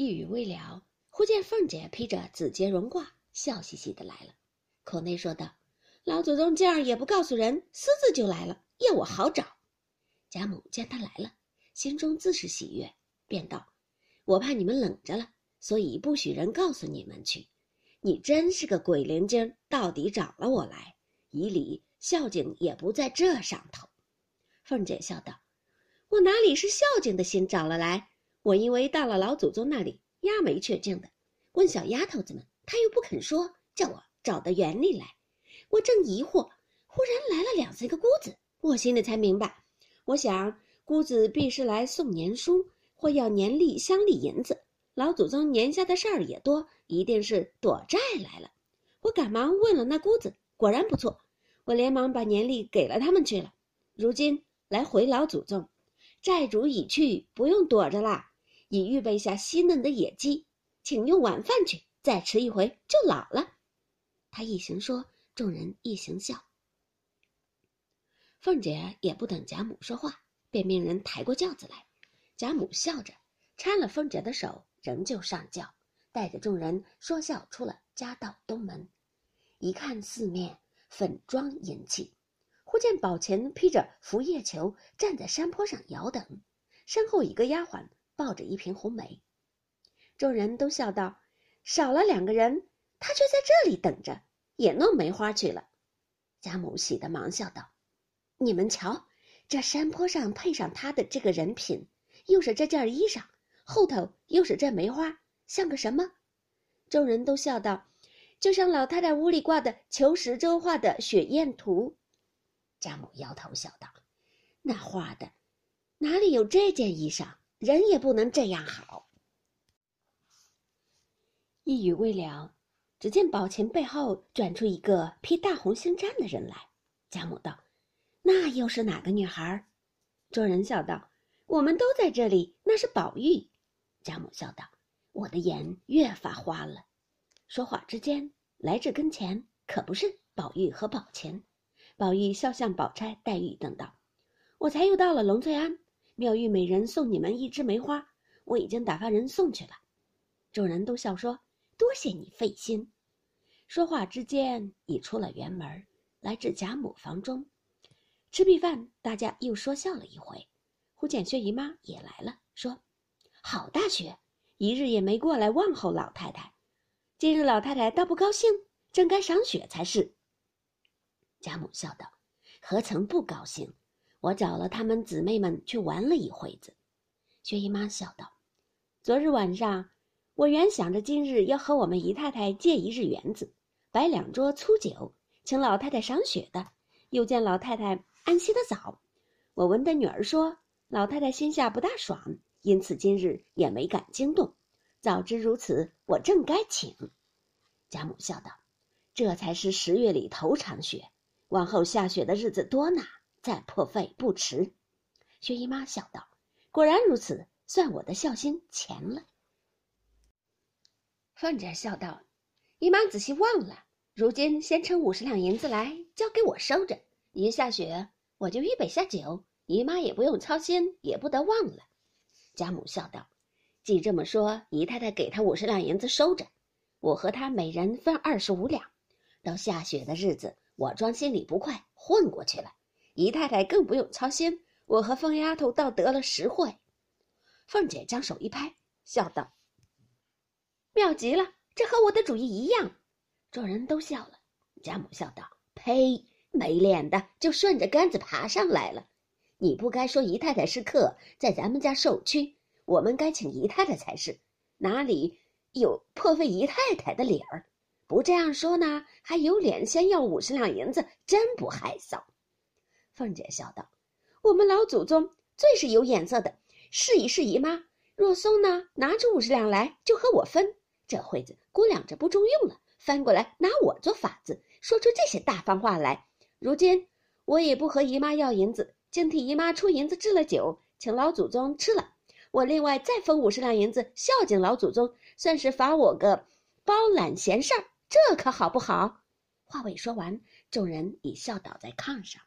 一语未了，忽见凤姐披着紫缬绒褂，笑嘻嘻的来了，口内说道：“老祖宗今儿也不告诉人，私自就来了，要我好找。”贾母见他来了，心中自是喜悦，便道：“我怕你们冷着了，所以不许人告诉你们去。你真是个鬼灵精，到底找了我来，以礼孝敬也不在这上头。”凤姐笑道：“我哪里是孝敬的心找了来？我因为到了老祖宗那里，压没确定的，问小丫头子们，她又不肯说，叫我找到园里来。我正疑惑，忽然来了两三个姑子，我心里才明白。我想姑子必是来送年书，或要年例乡里银子。老祖宗年下的事儿也多，一定是躲债来了。我赶忙问了那姑子，果然不错。我连忙把年例给了他们去了。如今。”来回老祖宗，债主已去，不用躲着啦。已预备下细嫩的野鸡，请用晚饭去。再吃一回就老了。他一行说，众人一行笑。凤姐也不等贾母说话，便命人抬过轿子来。贾母笑着搀了凤姐的手，仍旧上轿，带着众人说笑出了家道东门。一看四面粉妆银器。忽见宝琴披着拂叶裘站在山坡上遥等，身后一个丫鬟抱着一瓶红梅。众人都笑道：“少了两个人，他却在这里等着，也弄梅花去了。”贾母喜得忙笑道：“你们瞧，这山坡上配上他的这个人品，又是这件衣裳，后头又是这梅花，像个什么？”众人都笑道：“就像老太太屋里挂的求十洲画的雪雁图。”贾母摇头笑道：“那画的哪里有这件衣裳？人也不能这样好。”一语未了，只见宝琴背后转出一个披大红星毡的人来。贾母道：“那又是哪个女孩？”众人笑道：“我们都在这里，那是宝玉。”贾母笑道：“我的眼越发花了。”说话之间，来至跟前，可不是宝玉和宝琴。宝玉笑向宝钗、黛玉等道：“我才又到了龙翠庵，妙玉美人送你们一枝梅花，我已经打发人送去了。”众人都笑说：“多谢你费心。”说话之间，已出了园门，来至贾母房中，吃毕饭，大家又说笑了一回。忽见薛姨妈也来了，说：“好大雪，一日也没过来问候老太太，今日老太太倒不高兴，正该赏雪才是。”贾母笑道：“何曾不高兴？我找了她们姊妹们去玩了一会子。”薛姨妈笑道：“昨日晚上，我原想着今日要和我们姨太太借一日园子，摆两桌粗酒，请老太太赏雪的。又见老太太安息的早，我闻得女儿说老太太心下不大爽，因此今日也没敢惊动。早知如此，我正该请。”贾母笑道：“这才是十月里头场雪。”往后下雪的日子多呢，再破费不迟。薛姨妈笑道：“果然如此，算我的孝心钱了。”凤姐笑道：“姨妈仔细忘了，如今先称五十两银子来，交给我收着。一下雪，我就预备下酒，姨妈也不用操心，也不得忘了。”贾母笑道：“既这么说，姨太太给他五十两银子收着，我和他每人分二十五两，到下雪的日子。”我装心里不快，混过去了。姨太太更不用操心，我和凤丫头倒得了实惠。凤姐将手一拍，笑道：“妙极了，这和我的主意一样。”众人都笑了。贾母笑道：“呸，没脸的，就顺着杆子爬上来了。你不该说姨太太是客，在咱们家受屈，我们该请姨太太才是，哪里有破费姨太太的理儿？”不这样说呢，还有脸先要五十两银子，真不害臊。凤姐笑道：“我们老祖宗最是有眼色的，试一试姨妈。若松呢，拿出五十两来就和我分。这会子估量着不中用了，翻过来拿我做法子，说出这些大方话来。如今我也不和姨妈要银子，竟替姨妈出银子置了酒，请老祖宗吃了。我另外再分五十两银子孝敬老祖宗，算是罚我个包揽闲事儿。”这可好不好？话未说完，众人已笑倒在炕上。